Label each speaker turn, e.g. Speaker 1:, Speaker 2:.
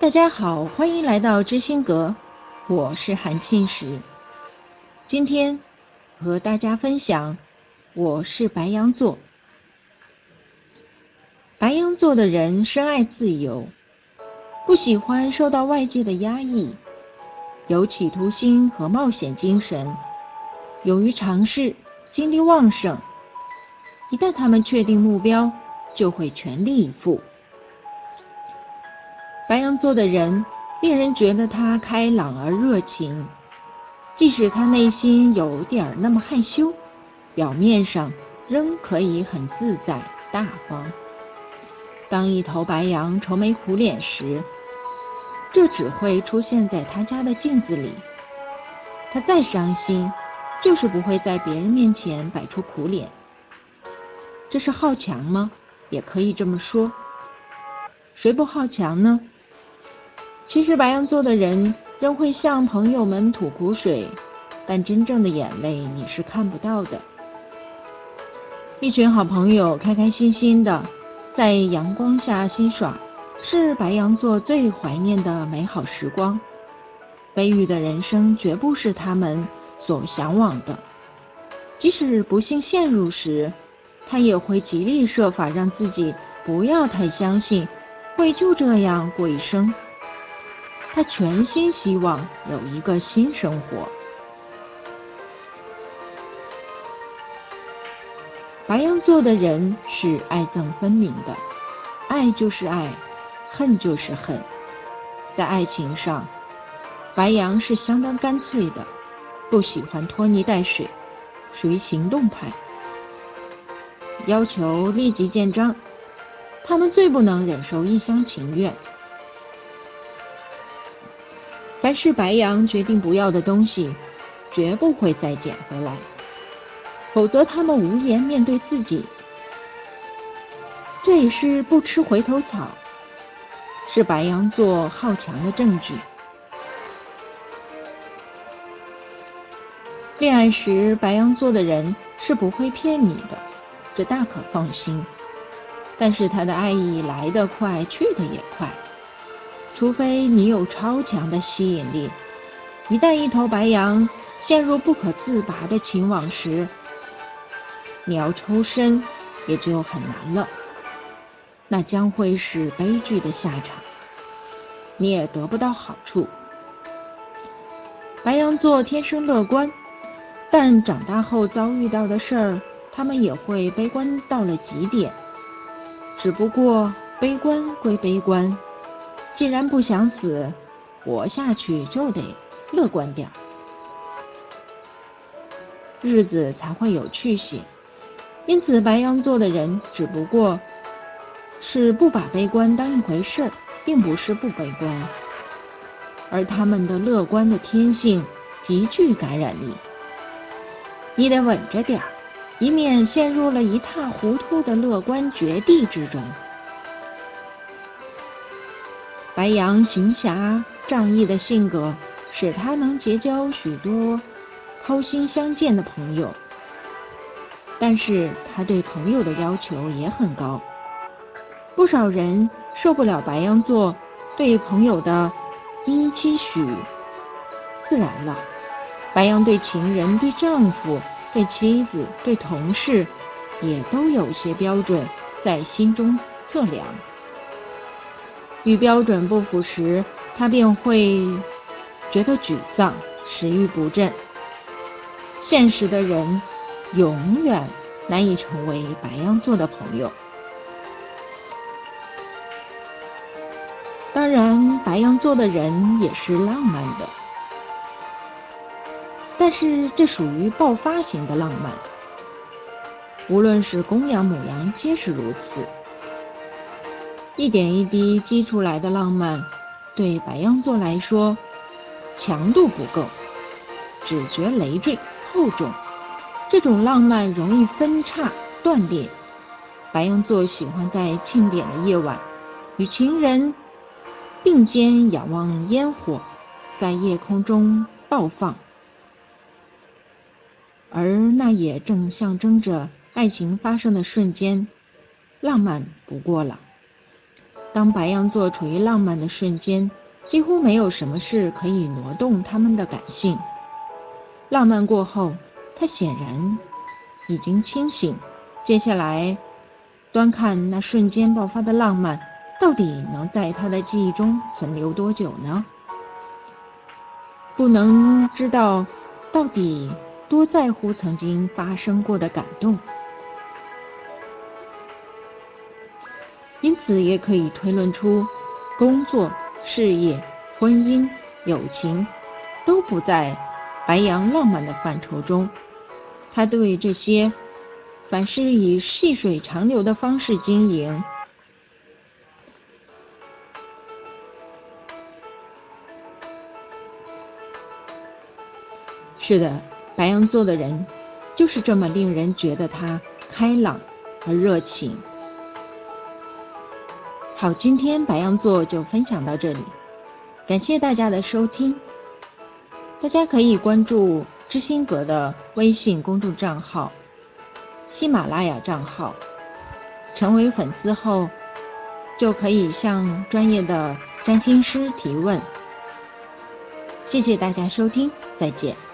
Speaker 1: 大家好，欢迎来到知心阁，我是韩庆石。今天和大家分享，我是白羊座。白羊座的人深爱自由，不喜欢受到外界的压抑，有企图心和冒险精神，勇于尝试，精力旺盛。一旦他们确定目标，就会全力以赴。白羊座的人令人觉得他开朗而热情，即使他内心有点那么害羞，表面上仍可以很自在大方。当一头白羊愁眉苦脸时，这只会出现在他家的镜子里。他再伤心，就是不会在别人面前摆出苦脸。这是好强吗？也可以这么说。谁不好强呢？其实白羊座的人仍会向朋友们吐苦水，但真正的眼泪你是看不到的。一群好朋友开开心心的在阳光下嬉耍，是白羊座最怀念的美好时光。悲郁的人生绝不是他们所向往的。即使不幸陷入时，他也会极力设法让自己不要太相信会就这样过一生。他全心希望有一个新生活。白羊座的人是爱憎分明的，爱就是爱，恨就是恨。在爱情上，白羊是相当干脆的，不喜欢拖泥带水，属于行动派，要求立即见章。他们最不能忍受一厢情愿。凡是白羊决定不要的东西，绝不会再捡回来，否则他们无颜面对自己。这也是不吃回头草，是白羊座好强的证据。恋爱时，白羊座的人是不会骗你的，这大可放心。但是他的爱意来得快，去得也快。除非你有超强的吸引力，一旦一头白羊陷入不可自拔的情网时，你要抽身也就很难了，那将会是悲剧的下场，你也得不到好处。白羊座天生乐观，但长大后遭遇到的事儿，他们也会悲观到了极点。只不过悲观归悲观。既然不想死，活下去就得乐观点，日子才会有趣些。因此，白羊座的人只不过是不把悲观当一回事，并不是不悲观，而他们的乐观的天性极具感染力。你得稳着点儿，以免陷入了一塌糊涂的乐观绝地之中。白羊行侠仗义的性格，使他能结交许多掏心相见的朋友。但是他对朋友的要求也很高，不少人受不了白羊座对朋友的依依期许。自然了，白羊对情人、对丈夫、对妻子、对同事，也都有些标准在心中测量。与标准不符时，他便会觉得沮丧，食欲不振。现实的人永远难以成为白羊座的朋友。当然，白羊座的人也是浪漫的，但是这属于爆发型的浪漫。无论是公羊、母羊，皆是如此。一点一滴积出来的浪漫，对白羊座来说强度不够，只觉累赘厚重。这种浪漫容易分叉断裂。白羊座喜欢在庆典的夜晚，与情人并肩仰望烟火在夜空中爆放，而那也正象征着爱情发生的瞬间，浪漫不过了。当白羊座处于浪漫的瞬间，几乎没有什么事可以挪动他们的感性。浪漫过后，他显然已经清醒。接下来，端看那瞬间爆发的浪漫，到底能在他的记忆中存留多久呢？不能知道到底多在乎曾经发生过的感动。因此，也可以推论出，工作、事业、婚姻、友情都不在白羊浪漫的范畴中。他对这些凡是以细水长流的方式经营。是的，白羊座的人就是这么令人觉得他开朗而热情。好，今天白羊座就分享到这里，感谢大家的收听。大家可以关注知心阁的微信公众账号、喜马拉雅账号，成为粉丝后就可以向专业的占星师提问。谢谢大家收听，再见。